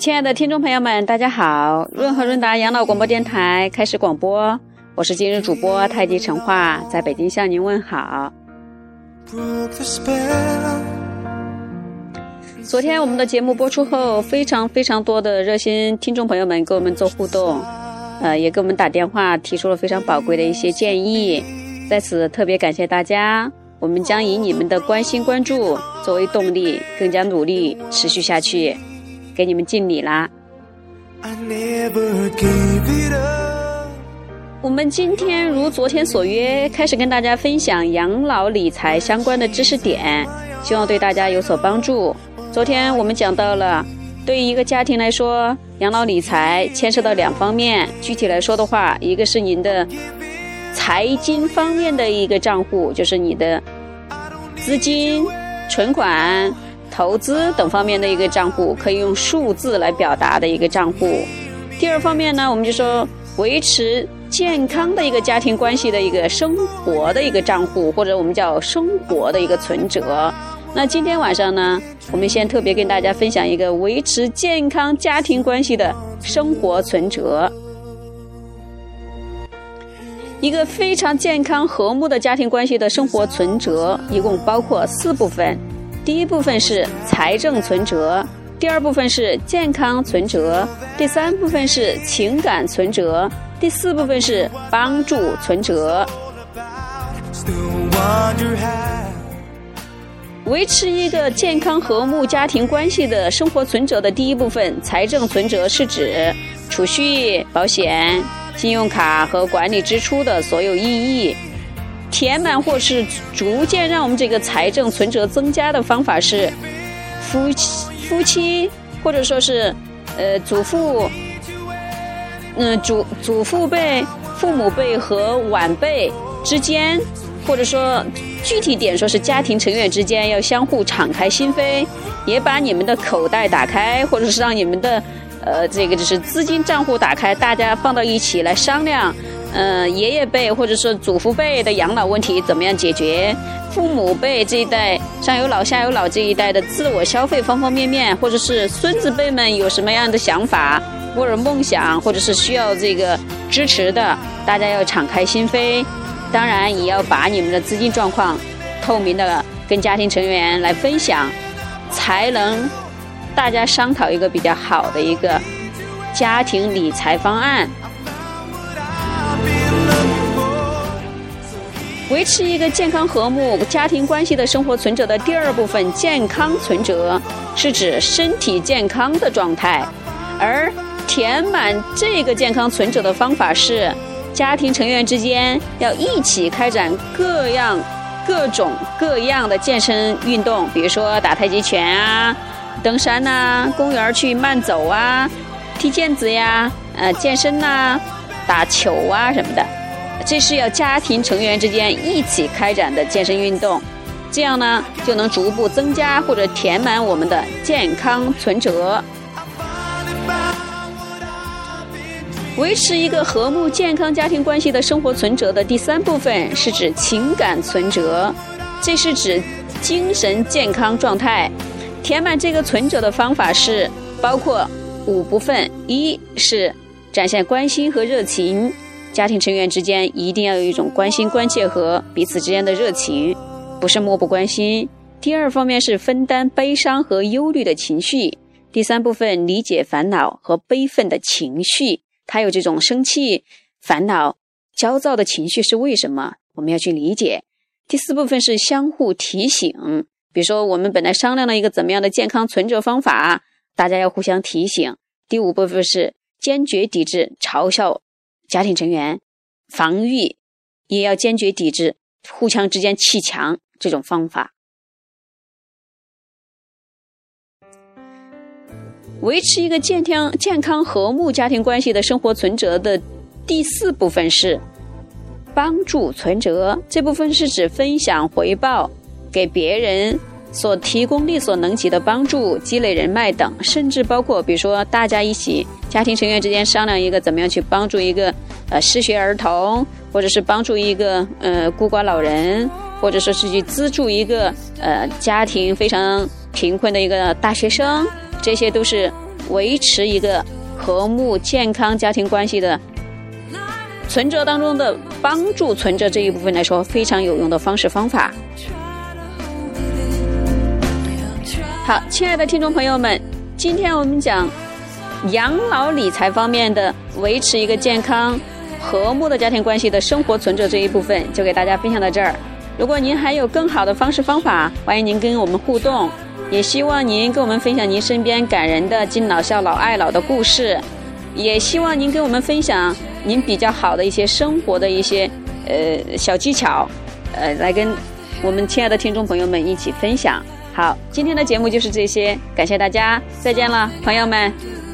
亲爱的听众朋友们，大家好！润和润达养老广播电台开始广播，我是今日主播太极陈化，在北京向您问好。昨天我们的节目播出后，非常非常多的热心听众朋友们跟我们做互动，呃，也给我们打电话，提出了非常宝贵的一些建议，在此特别感谢大家。我们将以你们的关心关注作为动力，更加努力持续下去。给你们敬礼啦！我们今天如昨天所约，开始跟大家分享养老理财相关的知识点，希望对大家有所帮助。昨天我们讲到了，对于一个家庭来说，养老理财牵涉到两方面。具体来说的话，一个是您的财经方面的一个账户，就是你的资金、存款。投资等方面的一个账户，可以用数字来表达的一个账户。第二方面呢，我们就说维持健康的一个家庭关系的一个生活的一个账户，或者我们叫生活的一个存折。那今天晚上呢，我们先特别跟大家分享一个维持健康家庭关系的生活存折。一个非常健康和睦的家庭关系的生活存折，一共包括四部分。第一部分是财政存折，第二部分是健康存折，第三部分是情感存折，第四部分是帮助存折。维持一个健康和睦家庭关系的生活存折的第一部分，财政存折是指储蓄、保险、信用卡和管理支出的所有意义。填满或是逐渐让我们这个财政存折增加的方法是，夫妻夫妻或者说是呃祖父，嗯祖祖父辈、父母辈和晚辈之间，或者说具体点说是家庭成员之间要相互敞开心扉，也把你们的口袋打开，或者是让你们的呃这个就是资金账户打开，大家放到一起来商量。嗯，爷爷辈或者说祖父辈的养老问题怎么样解决？父母辈这一代上有老下有老这一代的自我消费方方面面，或者是孙子辈们有什么样的想法或者梦想，或者是需要这个支持的，大家要敞开心扉。当然，也要把你们的资金状况透明的跟家庭成员来分享，才能大家商讨一个比较好的一个家庭理财方案。维持一个健康和睦家庭关系的生活存折的第二部分健康存折，是指身体健康的状态，而填满这个健康存折的方法是，家庭成员之间要一起开展各样、各种各样的健身运动，比如说打太极拳啊、登山呐、公园去慢走啊、踢毽子呀、呃健身呐、打球啊什么的。这是要家庭成员之间一起开展的健身运动，这样呢就能逐步增加或者填满我们的健康存折。维持一个和睦健康家庭关系的生活存折的第三部分是指情感存折，这是指精神健康状态。填满这个存折的方法是包括五部分：一是展现关心和热情。家庭成员之间一定要有一种关心、关切和彼此之间的热情，不是漠不关心。第二方面是分担悲伤和忧虑的情绪。第三部分理解烦恼和悲愤的情绪，他有这种生气、烦恼、焦躁的情绪是为什么？我们要去理解。第四部分是相互提醒，比如说我们本来商量了一个怎么样的健康存折方法，大家要互相提醒。第五部分是坚决抵制嘲笑。家庭成员防御也要坚决抵制互相之间砌墙这种方法。维持一个健康、健康和睦家庭关系的生活存折的第四部分是帮助存折，这部分是指分享回报给别人。所提供力所能及的帮助、积累人脉等，甚至包括，比如说大家一起家庭成员之间商量一个怎么样去帮助一个呃失学儿童，或者是帮助一个呃孤寡老人，或者说是去资助一个呃家庭非常贫困的一个大学生，这些都是维持一个和睦健康家庭关系的存折当中的帮助存折这一部分来说非常有用的方式方法。好，亲爱的听众朋友们，今天我们讲养老理财方面的维持一个健康和睦的家庭关系的生活存折这一部分，就给大家分享到这儿。如果您还有更好的方式方法，欢迎您跟我们互动，也希望您跟我们分享您身边感人的敬老孝老爱老的故事，也希望您跟我们分享您比较好的一些生活的一些呃小技巧，呃，来跟我们亲爱的听众朋友们一起分享。好，今天的节目就是这些，感谢大家，再见了，朋友们。